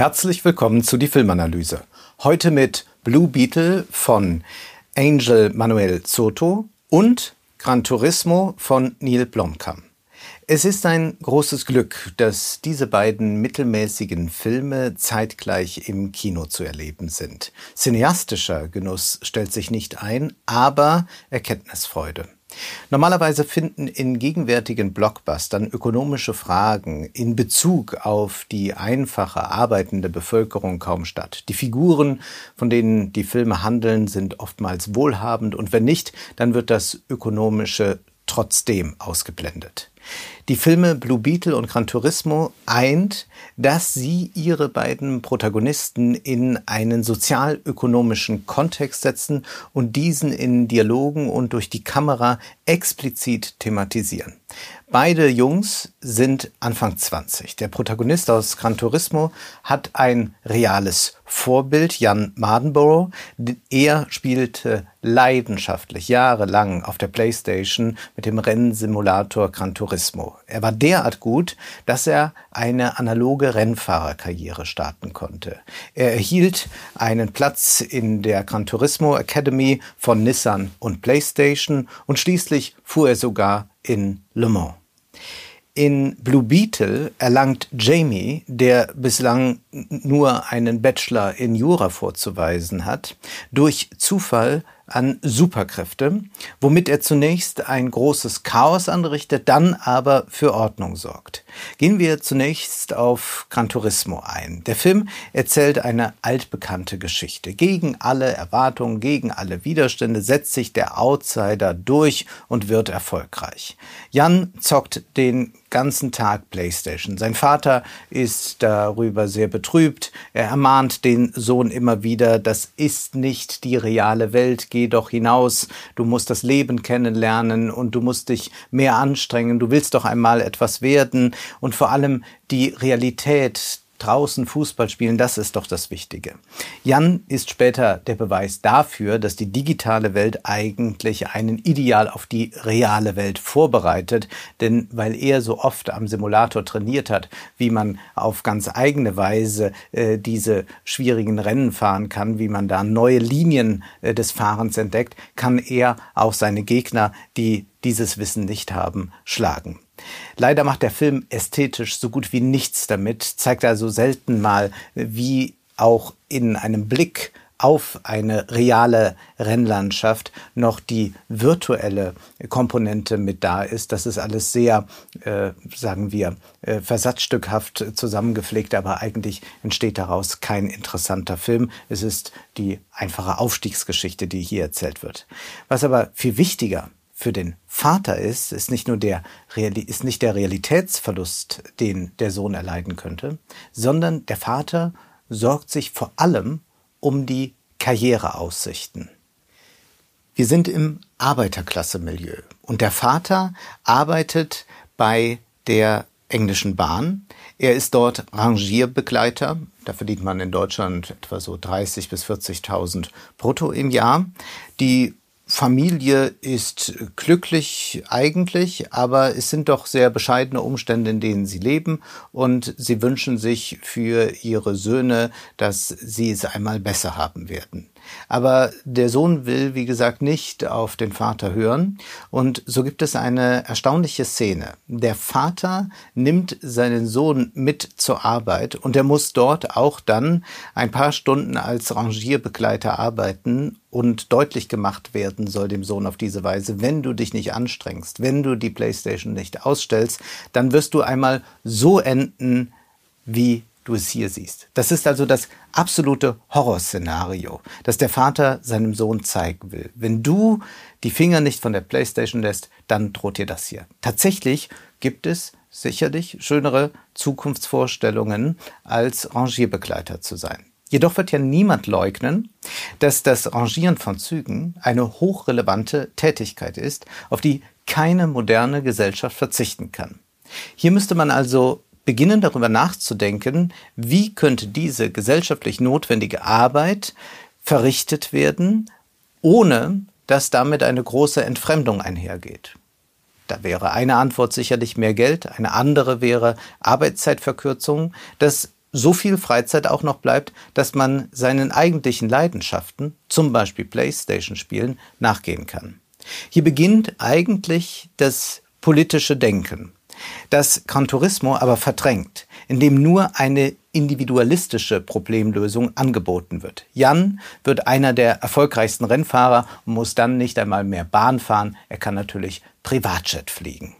Herzlich willkommen zu die Filmanalyse. Heute mit Blue Beetle von Angel Manuel Soto und Gran Turismo von Neil Blomkamp. Es ist ein großes Glück, dass diese beiden mittelmäßigen Filme zeitgleich im Kino zu erleben sind. Cineastischer Genuss stellt sich nicht ein, aber Erkenntnisfreude. Normalerweise finden in gegenwärtigen Blockbustern ökonomische Fragen in Bezug auf die einfache arbeitende Bevölkerung kaum statt. Die Figuren, von denen die Filme handeln, sind oftmals wohlhabend und wenn nicht, dann wird das Ökonomische trotzdem ausgeblendet. Die Filme Blue Beetle und Gran Turismo eint, dass sie ihre beiden Protagonisten in einen sozialökonomischen Kontext setzen und diesen in Dialogen und durch die Kamera explizit thematisieren. Beide Jungs sind Anfang 20. Der Protagonist aus Gran Turismo hat ein reales Vorbild, Jan Mardenborough. Er spielte leidenschaftlich jahrelang auf der Playstation mit dem Rennsimulator Gran Turismo. Er war derart gut, dass er eine analoge Rennfahrerkarriere starten konnte. Er erhielt einen Platz in der Gran Turismo Academy von Nissan und Playstation und schließlich fuhr er sogar in Le Mans. In Blue Beetle erlangt Jamie, der bislang nur einen Bachelor in Jura vorzuweisen hat, durch Zufall an Superkräfte, womit er zunächst ein großes Chaos anrichtet, dann aber für Ordnung sorgt. Gehen wir zunächst auf Gran Turismo ein. Der Film erzählt eine altbekannte Geschichte. Gegen alle Erwartungen, gegen alle Widerstände setzt sich der Outsider durch und wird erfolgreich. Jan zockt den ganzen Tag Playstation. Sein Vater ist darüber sehr betrübt. Er ermahnt den Sohn immer wieder, das ist nicht die reale Welt, geh doch hinaus, du musst das Leben kennenlernen und du musst dich mehr anstrengen, du willst doch einmal etwas werden und vor allem die Realität draußen Fußball spielen, das ist doch das Wichtige. Jan ist später der Beweis dafür, dass die digitale Welt eigentlich einen Ideal auf die reale Welt vorbereitet, denn weil er so oft am Simulator trainiert hat, wie man auf ganz eigene Weise äh, diese schwierigen Rennen fahren kann, wie man da neue Linien äh, des Fahrens entdeckt, kann er auch seine Gegner, die dieses Wissen nicht haben, schlagen. Leider macht der Film ästhetisch so gut wie nichts damit, zeigt also selten mal, wie auch in einem Blick auf eine reale Rennlandschaft noch die virtuelle Komponente mit da ist. Das ist alles sehr, äh, sagen wir, äh, versatzstückhaft zusammengepflegt, aber eigentlich entsteht daraus kein interessanter Film. Es ist die einfache Aufstiegsgeschichte, die hier erzählt wird. Was aber viel wichtiger für den Vater ist, ist nicht nur der, ist nicht der Realitätsverlust, den der Sohn erleiden könnte, sondern der Vater sorgt sich vor allem um die Karriereaussichten. Wir sind im Arbeiterklasse-Milieu und der Vater arbeitet bei der englischen Bahn. Er ist dort Rangierbegleiter. Da verdient man in Deutschland etwa so 30 bis 40.000 brutto im Jahr. Die Familie ist glücklich eigentlich, aber es sind doch sehr bescheidene Umstände, in denen sie leben und sie wünschen sich für ihre Söhne, dass sie es einmal besser haben werden. Aber der Sohn will, wie gesagt, nicht auf den Vater hören. Und so gibt es eine erstaunliche Szene. Der Vater nimmt seinen Sohn mit zur Arbeit und er muss dort auch dann ein paar Stunden als Rangierbegleiter arbeiten und deutlich gemacht werden soll dem Sohn auf diese Weise, wenn du dich nicht anstrengst, wenn du die Playstation nicht ausstellst, dann wirst du einmal so enden, wie du es hier siehst. Das ist also das absolute Horrorszenario, das der Vater seinem Sohn zeigen will. Wenn du die Finger nicht von der Playstation lässt, dann droht dir das hier. Tatsächlich gibt es sicherlich schönere Zukunftsvorstellungen, als Rangierbegleiter zu sein. Jedoch wird ja niemand leugnen, dass das Rangieren von Zügen eine hochrelevante Tätigkeit ist, auf die keine moderne Gesellschaft verzichten kann. Hier müsste man also beginnen darüber nachzudenken, wie könnte diese gesellschaftlich notwendige Arbeit verrichtet werden, ohne dass damit eine große Entfremdung einhergeht. Da wäre eine Antwort sicherlich mehr Geld, eine andere wäre Arbeitszeitverkürzung. Das so viel Freizeit auch noch bleibt, dass man seinen eigentlichen Leidenschaften, zum Beispiel Playstation spielen, nachgehen kann. Hier beginnt eigentlich das politische Denken, das Gran Turismo aber verdrängt, indem nur eine individualistische Problemlösung angeboten wird. Jan wird einer der erfolgreichsten Rennfahrer und muss dann nicht einmal mehr Bahn fahren, er kann natürlich Privatjet fliegen.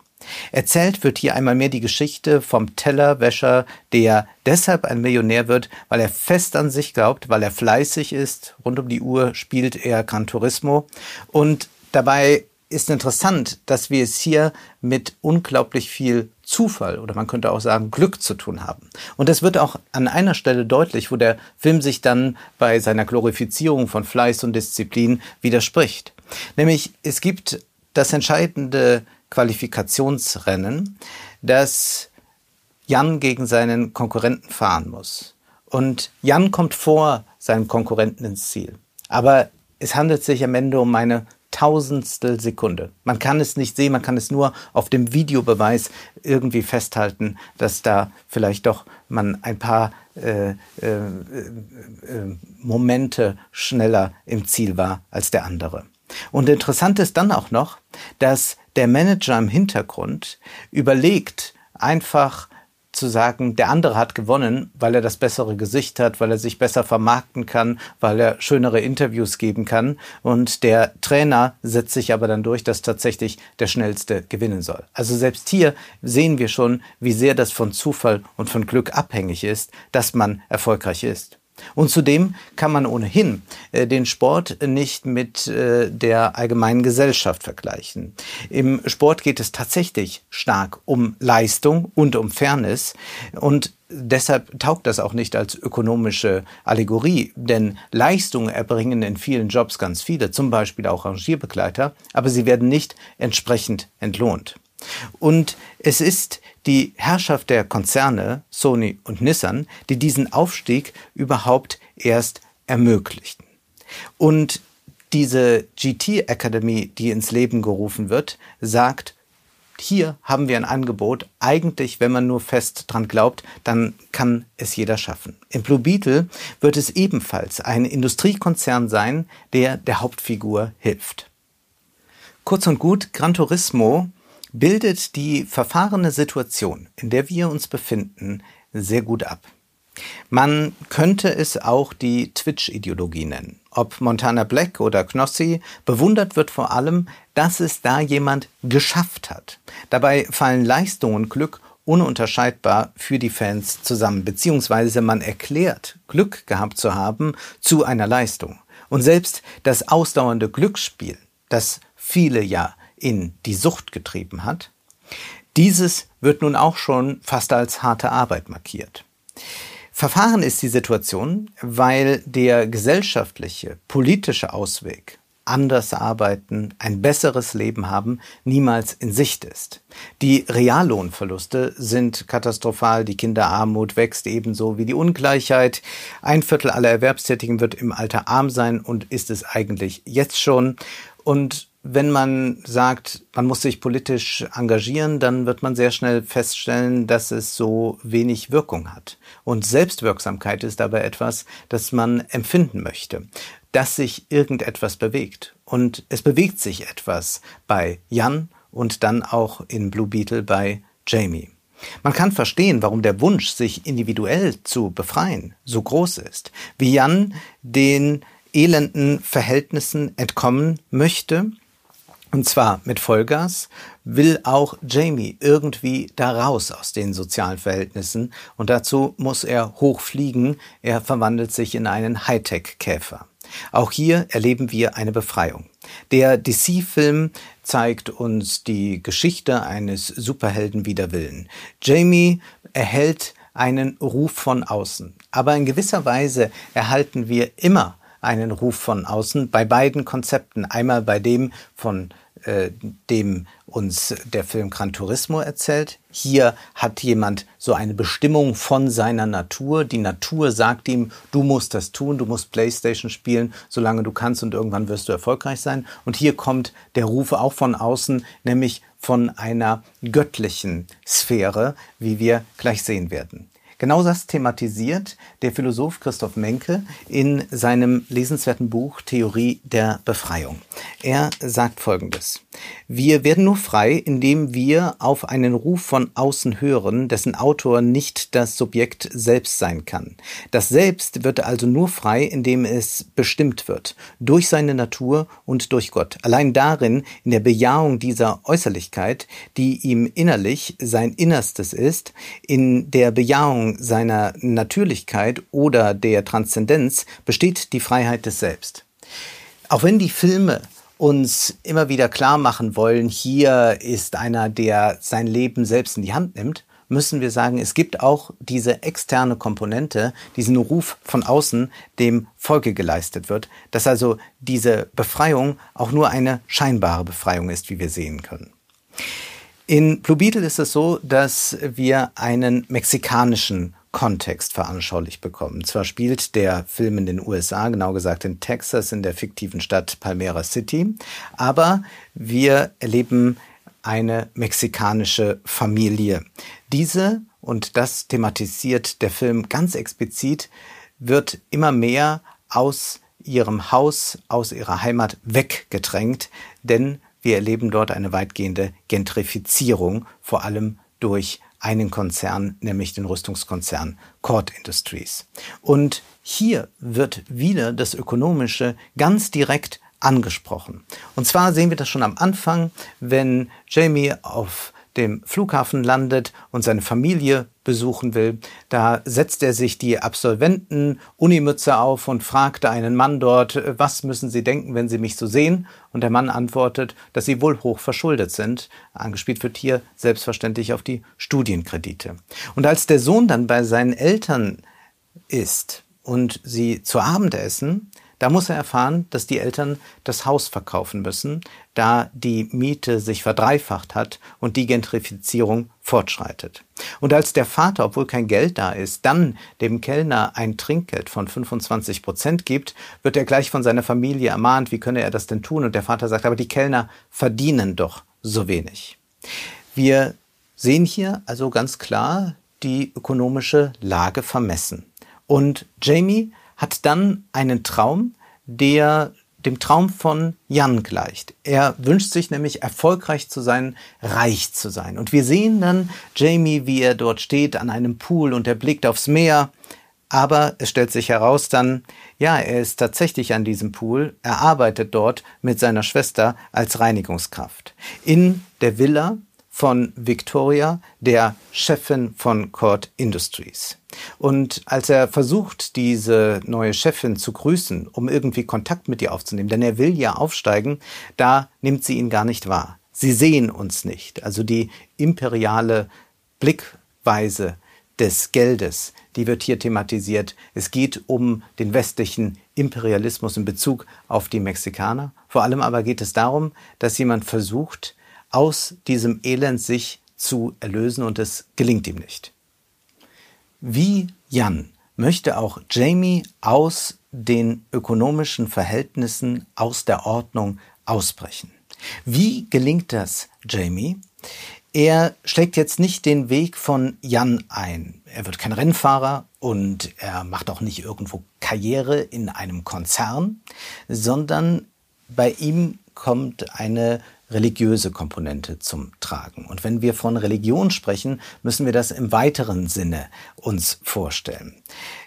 Erzählt wird hier einmal mehr die Geschichte vom Tellerwäscher, der deshalb ein Millionär wird, weil er fest an sich glaubt, weil er fleißig ist. Rund um die Uhr spielt er Gran Turismo. Und dabei ist interessant, dass wir es hier mit unglaublich viel Zufall oder man könnte auch sagen Glück zu tun haben. Und das wird auch an einer Stelle deutlich, wo der Film sich dann bei seiner Glorifizierung von Fleiß und Disziplin widerspricht. Nämlich es gibt das entscheidende Qualifikationsrennen, dass Jan gegen seinen Konkurrenten fahren muss. Und Jan kommt vor seinem Konkurrenten ins Ziel. Aber es handelt sich am Ende um eine Tausendstel Sekunde. Man kann es nicht sehen, man kann es nur auf dem Videobeweis irgendwie festhalten, dass da vielleicht doch man ein paar äh, äh, äh, Momente schneller im Ziel war als der andere. Und interessant ist dann auch noch, dass der Manager im Hintergrund überlegt, einfach zu sagen, der andere hat gewonnen, weil er das bessere Gesicht hat, weil er sich besser vermarkten kann, weil er schönere Interviews geben kann. Und der Trainer setzt sich aber dann durch, dass tatsächlich der Schnellste gewinnen soll. Also selbst hier sehen wir schon, wie sehr das von Zufall und von Glück abhängig ist, dass man erfolgreich ist. Und zudem kann man ohnehin äh, den Sport nicht mit äh, der allgemeinen Gesellschaft vergleichen. Im Sport geht es tatsächlich stark um Leistung und um Fairness und deshalb taugt das auch nicht als ökonomische Allegorie, denn Leistungen erbringen in vielen Jobs ganz viele, zum Beispiel auch Rangierbegleiter, aber sie werden nicht entsprechend entlohnt. Und es ist die Herrschaft der Konzerne Sony und Nissan, die diesen Aufstieg überhaupt erst ermöglichten. Und diese GT Academy, die ins Leben gerufen wird, sagt, hier haben wir ein Angebot. Eigentlich, wenn man nur fest dran glaubt, dann kann es jeder schaffen. Im Blue Beetle wird es ebenfalls ein Industriekonzern sein, der der Hauptfigur hilft. Kurz und gut, Gran Turismo bildet die verfahrene Situation, in der wir uns befinden, sehr gut ab. Man könnte es auch die Twitch-Ideologie nennen. Ob Montana Black oder Knossi, bewundert wird vor allem, dass es da jemand geschafft hat. Dabei fallen Leistung und Glück ununterscheidbar für die Fans zusammen, beziehungsweise man erklärt, Glück gehabt zu haben zu einer Leistung. Und selbst das ausdauernde Glücksspiel, das viele ja in die Sucht getrieben hat. Dieses wird nun auch schon fast als harte Arbeit markiert. Verfahren ist die Situation, weil der gesellschaftliche, politische Ausweg anders arbeiten, ein besseres Leben haben, niemals in Sicht ist. Die Reallohnverluste sind katastrophal, die Kinderarmut wächst ebenso wie die Ungleichheit. Ein Viertel aller Erwerbstätigen wird im Alter arm sein und ist es eigentlich jetzt schon. Und wenn man sagt, man muss sich politisch engagieren, dann wird man sehr schnell feststellen, dass es so wenig Wirkung hat. Und Selbstwirksamkeit ist aber etwas, das man empfinden möchte, dass sich irgendetwas bewegt. Und es bewegt sich etwas bei Jan und dann auch in Blue Beetle bei Jamie. Man kann verstehen, warum der Wunsch, sich individuell zu befreien, so groß ist. Wie Jan den elenden Verhältnissen entkommen möchte und zwar mit Vollgas will auch Jamie irgendwie da raus aus den sozialen Verhältnissen und dazu muss er hochfliegen. Er verwandelt sich in einen Hightech-Käfer. Auch hier erleben wir eine Befreiung. Der DC-Film zeigt uns die Geschichte eines Superhelden wider Willen. Jamie erhält einen Ruf von außen. Aber in gewisser Weise erhalten wir immer einen Ruf von außen bei beiden Konzepten. Einmal bei dem von äh, dem uns der Film Gran Turismo erzählt. Hier hat jemand so eine Bestimmung von seiner Natur. Die Natur sagt ihm, du musst das tun, du musst Playstation spielen, solange du kannst und irgendwann wirst du erfolgreich sein. Und hier kommt der Ruf auch von außen, nämlich von einer göttlichen Sphäre, wie wir gleich sehen werden. Genau das thematisiert der Philosoph Christoph Menke in seinem lesenswerten Buch Theorie der Befreiung. Er sagt Folgendes. Wir werden nur frei, indem wir auf einen Ruf von außen hören, dessen Autor nicht das Subjekt selbst sein kann. Das Selbst wird also nur frei, indem es bestimmt wird, durch seine Natur und durch Gott. Allein darin, in der Bejahung dieser Äußerlichkeit, die ihm innerlich sein Innerstes ist, in der Bejahung seiner Natürlichkeit oder der Transzendenz besteht die Freiheit des Selbst. Auch wenn die Filme uns immer wieder klar machen wollen, hier ist einer, der sein Leben selbst in die Hand nimmt, müssen wir sagen, es gibt auch diese externe Komponente, diesen Ruf von außen, dem Folge geleistet wird, dass also diese Befreiung auch nur eine scheinbare Befreiung ist, wie wir sehen können. In Blue Beetle ist es so, dass wir einen mexikanischen Kontext veranschaulicht bekommen. Zwar spielt der Film in den USA, genau gesagt in Texas, in der fiktiven Stadt Palmera City, aber wir erleben eine mexikanische Familie. Diese, und das thematisiert der Film ganz explizit, wird immer mehr aus ihrem Haus, aus ihrer Heimat weggedrängt, denn wir erleben dort eine weitgehende Gentrifizierung, vor allem durch einen Konzern, nämlich den Rüstungskonzern Cord Industries. Und hier wird wieder das Ökonomische ganz direkt angesprochen. Und zwar sehen wir das schon am Anfang, wenn Jamie auf dem Flughafen landet und seine Familie besuchen will. Da setzt er sich die Absolventen-Unimütze auf und fragt einen Mann dort, was müssen Sie denken, wenn Sie mich so sehen? Und der Mann antwortet, dass sie wohl hoch verschuldet sind. Angespielt wird hier selbstverständlich auf die Studienkredite. Und als der Sohn dann bei seinen Eltern ist und sie zu Abend essen, da muss er erfahren, dass die Eltern das Haus verkaufen müssen, da die Miete sich verdreifacht hat und die Gentrifizierung fortschreitet. Und als der Vater, obwohl kein Geld da ist, dann dem Kellner ein Trinkgeld von 25 Prozent gibt, wird er gleich von seiner Familie ermahnt, wie könne er das denn tun? Und der Vater sagt, aber die Kellner verdienen doch so wenig. Wir sehen hier also ganz klar die ökonomische Lage vermessen. Und Jamie hat dann einen Traum, der dem Traum von Jan gleicht. Er wünscht sich nämlich erfolgreich zu sein, reich zu sein. Und wir sehen dann Jamie, wie er dort steht an einem Pool und er blickt aufs Meer. Aber es stellt sich heraus dann, ja, er ist tatsächlich an diesem Pool. Er arbeitet dort mit seiner Schwester als Reinigungskraft. In der Villa von Victoria, der Chefin von Court Industries. Und als er versucht, diese neue Chefin zu grüßen, um irgendwie Kontakt mit ihr aufzunehmen, denn er will ja aufsteigen, da nimmt sie ihn gar nicht wahr. Sie sehen uns nicht. Also die imperiale Blickweise des Geldes, die wird hier thematisiert. Es geht um den westlichen Imperialismus in Bezug auf die Mexikaner. Vor allem aber geht es darum, dass jemand versucht, aus diesem Elend sich zu erlösen und es gelingt ihm nicht. Wie Jan möchte auch Jamie aus den ökonomischen Verhältnissen, aus der Ordnung ausbrechen. Wie gelingt das Jamie? Er schlägt jetzt nicht den Weg von Jan ein. Er wird kein Rennfahrer und er macht auch nicht irgendwo Karriere in einem Konzern, sondern bei ihm kommt eine religiöse Komponente zum Tragen. Und wenn wir von Religion sprechen, müssen wir das im weiteren Sinne uns vorstellen.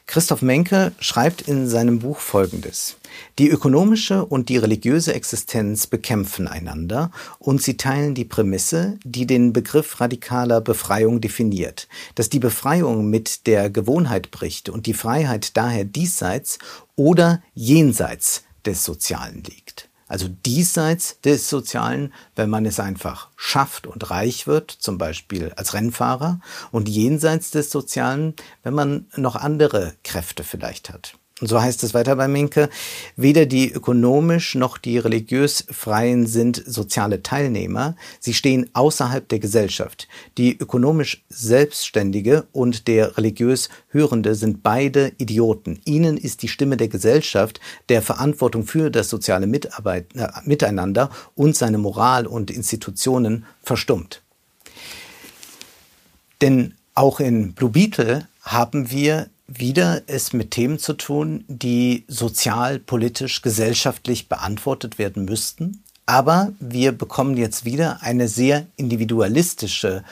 Christoph Menke schreibt in seinem Buch Folgendes. Die ökonomische und die religiöse Existenz bekämpfen einander und sie teilen die Prämisse, die den Begriff radikaler Befreiung definiert, dass die Befreiung mit der Gewohnheit bricht und die Freiheit daher diesseits oder jenseits des Sozialen liegt. Also diesseits des Sozialen, wenn man es einfach schafft und reich wird, zum Beispiel als Rennfahrer, und jenseits des Sozialen, wenn man noch andere Kräfte vielleicht hat. Und so heißt es weiter bei Minke, weder die ökonomisch noch die religiös Freien sind soziale Teilnehmer, sie stehen außerhalb der Gesellschaft. Die ökonomisch Selbstständige und der religiös Hörende sind beide Idioten. Ihnen ist die Stimme der Gesellschaft, der Verantwortung für das soziale Mitarbeit, äh, Miteinander und seine Moral und Institutionen verstummt. Denn Auch in Blue Beetle haben wir wieder es mit Themen zu tun, die sozial, politisch, gesellschaftlich beantwortet werden müssten. Aber wir bekommen jetzt wieder eine sehr individualistische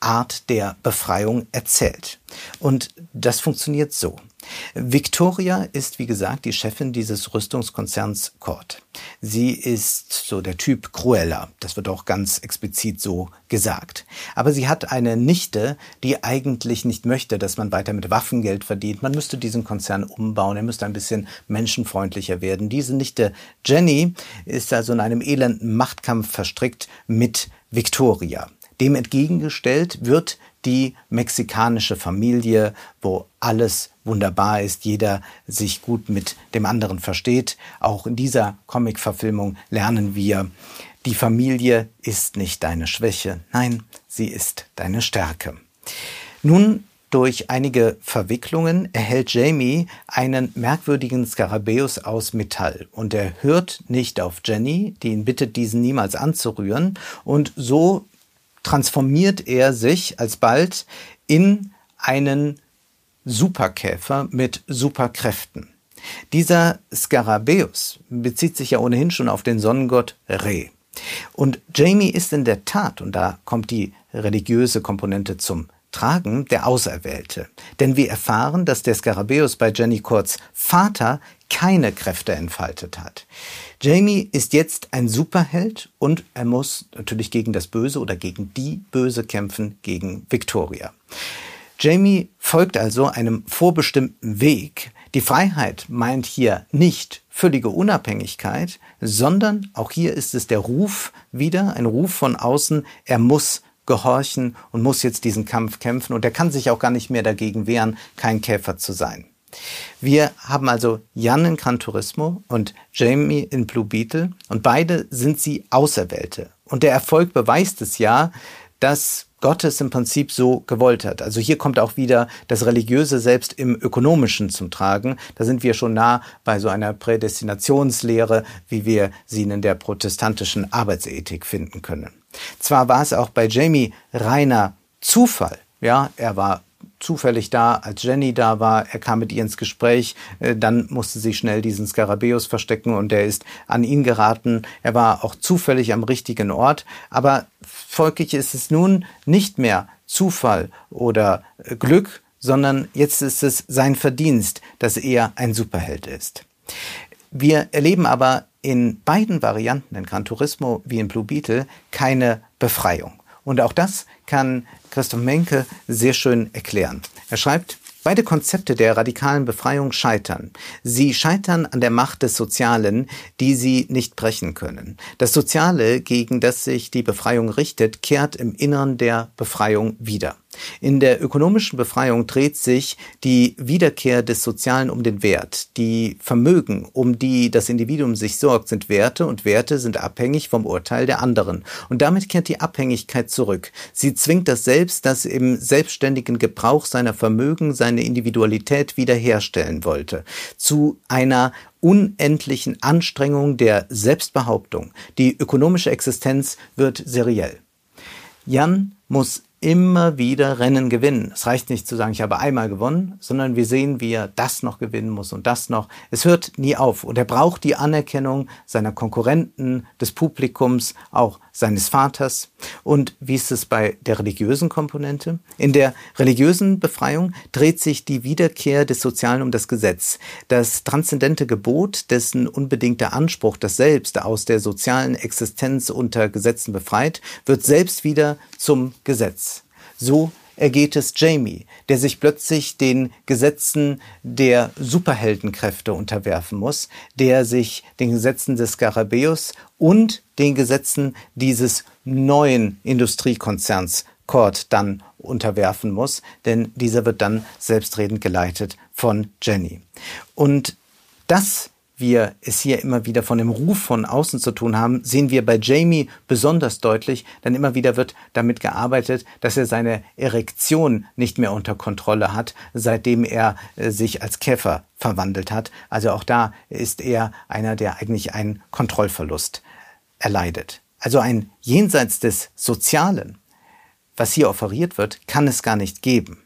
Art der Befreiung erzählt. Und das funktioniert so. Victoria ist, wie gesagt, die Chefin dieses Rüstungskonzerns Cord. Sie ist so der Typ Cruella. Das wird auch ganz explizit so gesagt. Aber sie hat eine Nichte, die eigentlich nicht möchte, dass man weiter mit Waffengeld verdient. Man müsste diesen Konzern umbauen. Er müsste ein bisschen menschenfreundlicher werden. Diese Nichte Jenny ist also in einem elenden Machtkampf verstrickt mit Victoria. Dem entgegengestellt wird die mexikanische Familie, wo alles wunderbar ist, jeder sich gut mit dem anderen versteht. Auch in dieser Comic-Verfilmung lernen wir, die Familie ist nicht deine Schwäche, nein, sie ist deine Stärke. Nun durch einige Verwicklungen erhält Jamie einen merkwürdigen Skarabäus aus Metall und er hört nicht auf Jenny, die ihn bittet, diesen niemals anzurühren und so transformiert er sich alsbald in einen Superkäfer mit Superkräften. Dieser Skarabäus bezieht sich ja ohnehin schon auf den Sonnengott Re. Und Jamie ist in der Tat, und da kommt die religiöse Komponente zum Tragen, der Auserwählte. Denn wir erfahren, dass der Skarabäus bei Jenny Kurz Vater keine Kräfte entfaltet hat. Jamie ist jetzt ein Superheld und er muss natürlich gegen das Böse oder gegen die Böse kämpfen, gegen Victoria. Jamie folgt also einem vorbestimmten Weg. Die Freiheit meint hier nicht völlige Unabhängigkeit, sondern auch hier ist es der Ruf wieder, ein Ruf von außen, er muss gehorchen und muss jetzt diesen Kampf kämpfen und er kann sich auch gar nicht mehr dagegen wehren, kein Käfer zu sein. Wir haben also Jan in Gran Turismo und Jamie in Blue Beetle und beide sind sie Auserwählte. Und der Erfolg beweist es ja, dass Gott es im Prinzip so gewollt hat. Also hier kommt auch wieder das Religiöse selbst im Ökonomischen zum Tragen. Da sind wir schon nah bei so einer Prädestinationslehre, wie wir sie in der protestantischen Arbeitsethik finden können. Zwar war es auch bei Jamie reiner Zufall. Ja, er war zufällig da, als Jenny da war. Er kam mit ihr ins Gespräch. Äh, dann musste sie schnell diesen Skarabäus verstecken und er ist an ihn geraten. Er war auch zufällig am richtigen Ort. Aber folglich ist es nun nicht mehr Zufall oder äh, Glück, sondern jetzt ist es sein Verdienst, dass er ein Superheld ist. Wir erleben aber in beiden Varianten, in Gran Turismo wie in Blue Beetle, keine Befreiung. Und auch das kann Christoph Menke sehr schön erklären. Er schreibt, Beide Konzepte der radikalen Befreiung scheitern. Sie scheitern an der Macht des Sozialen, die sie nicht brechen können. Das Soziale, gegen das sich die Befreiung richtet, kehrt im Innern der Befreiung wieder. In der ökonomischen Befreiung dreht sich die Wiederkehr des Sozialen um den Wert. Die Vermögen, um die das Individuum sich sorgt, sind Werte und Werte sind abhängig vom Urteil der anderen. Und damit kehrt die Abhängigkeit zurück. Sie zwingt das Selbst, das im selbstständigen Gebrauch seiner Vermögen seine Individualität wiederherstellen wollte, zu einer unendlichen Anstrengung der Selbstbehauptung. Die ökonomische Existenz wird seriell. Jan muss immer wieder Rennen gewinnen. Es reicht nicht zu sagen, ich habe einmal gewonnen, sondern wir sehen, wie er das noch gewinnen muss und das noch. Es hört nie auf und er braucht die Anerkennung seiner Konkurrenten, des Publikums, auch seines Vaters. Und wie ist es bei der religiösen Komponente? In der religiösen Befreiung dreht sich die Wiederkehr des Sozialen um das Gesetz. Das transzendente Gebot, dessen unbedingter Anspruch das Selbst aus der sozialen Existenz unter Gesetzen befreit, wird selbst wieder zum Gesetz. So ergeht es Jamie, der sich plötzlich den Gesetzen der Superheldenkräfte unterwerfen muss, der sich den Gesetzen des Skarabäus und den Gesetzen dieses neuen Industriekonzerns Cord dann unterwerfen muss, denn dieser wird dann selbstredend geleitet von Jenny. Und das wir es hier immer wieder von dem Ruf von außen zu tun haben, sehen wir bei Jamie besonders deutlich, denn immer wieder wird damit gearbeitet, dass er seine Erektion nicht mehr unter Kontrolle hat, seitdem er äh, sich als Käfer verwandelt hat. Also auch da ist er einer, der eigentlich einen Kontrollverlust erleidet. Also ein jenseits des Sozialen was hier offeriert wird, kann es gar nicht geben.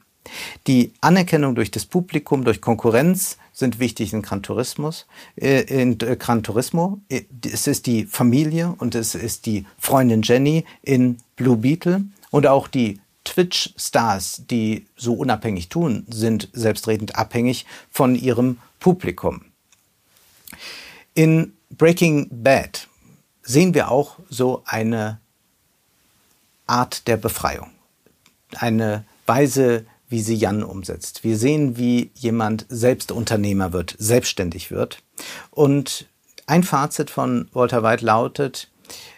Die Anerkennung durch das Publikum, durch Konkurrenz sind wichtig in Gran Tourismus. Äh, in äh, Gran Turismo. Äh, es ist die Familie und es ist die Freundin Jenny in Blue Beetle und auch die Twitch-Stars, die so unabhängig tun, sind selbstredend abhängig von ihrem Publikum. In Breaking Bad sehen wir auch so eine Art der Befreiung. Eine Weise, wie sie Jan umsetzt. Wir sehen, wie jemand selbst Unternehmer wird, selbstständig wird. Und ein Fazit von Walter White lautet,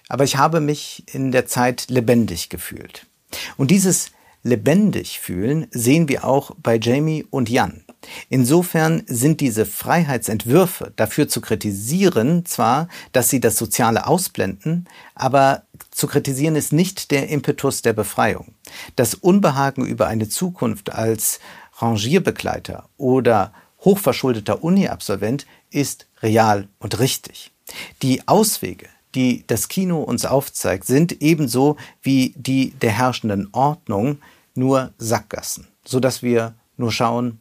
aber ich habe mich in der Zeit lebendig gefühlt. Und dieses lebendig fühlen sehen wir auch bei Jamie und Jan. Insofern sind diese Freiheitsentwürfe dafür zu kritisieren, zwar, dass sie das Soziale ausblenden, aber zu kritisieren ist nicht der Impetus der Befreiung. Das Unbehagen über eine Zukunft als Rangierbegleiter oder hochverschuldeter Uni-Absolvent ist real und richtig. Die Auswege, die das Kino uns aufzeigt, sind ebenso wie die der herrschenden Ordnung nur Sackgassen, sodass wir nur schauen,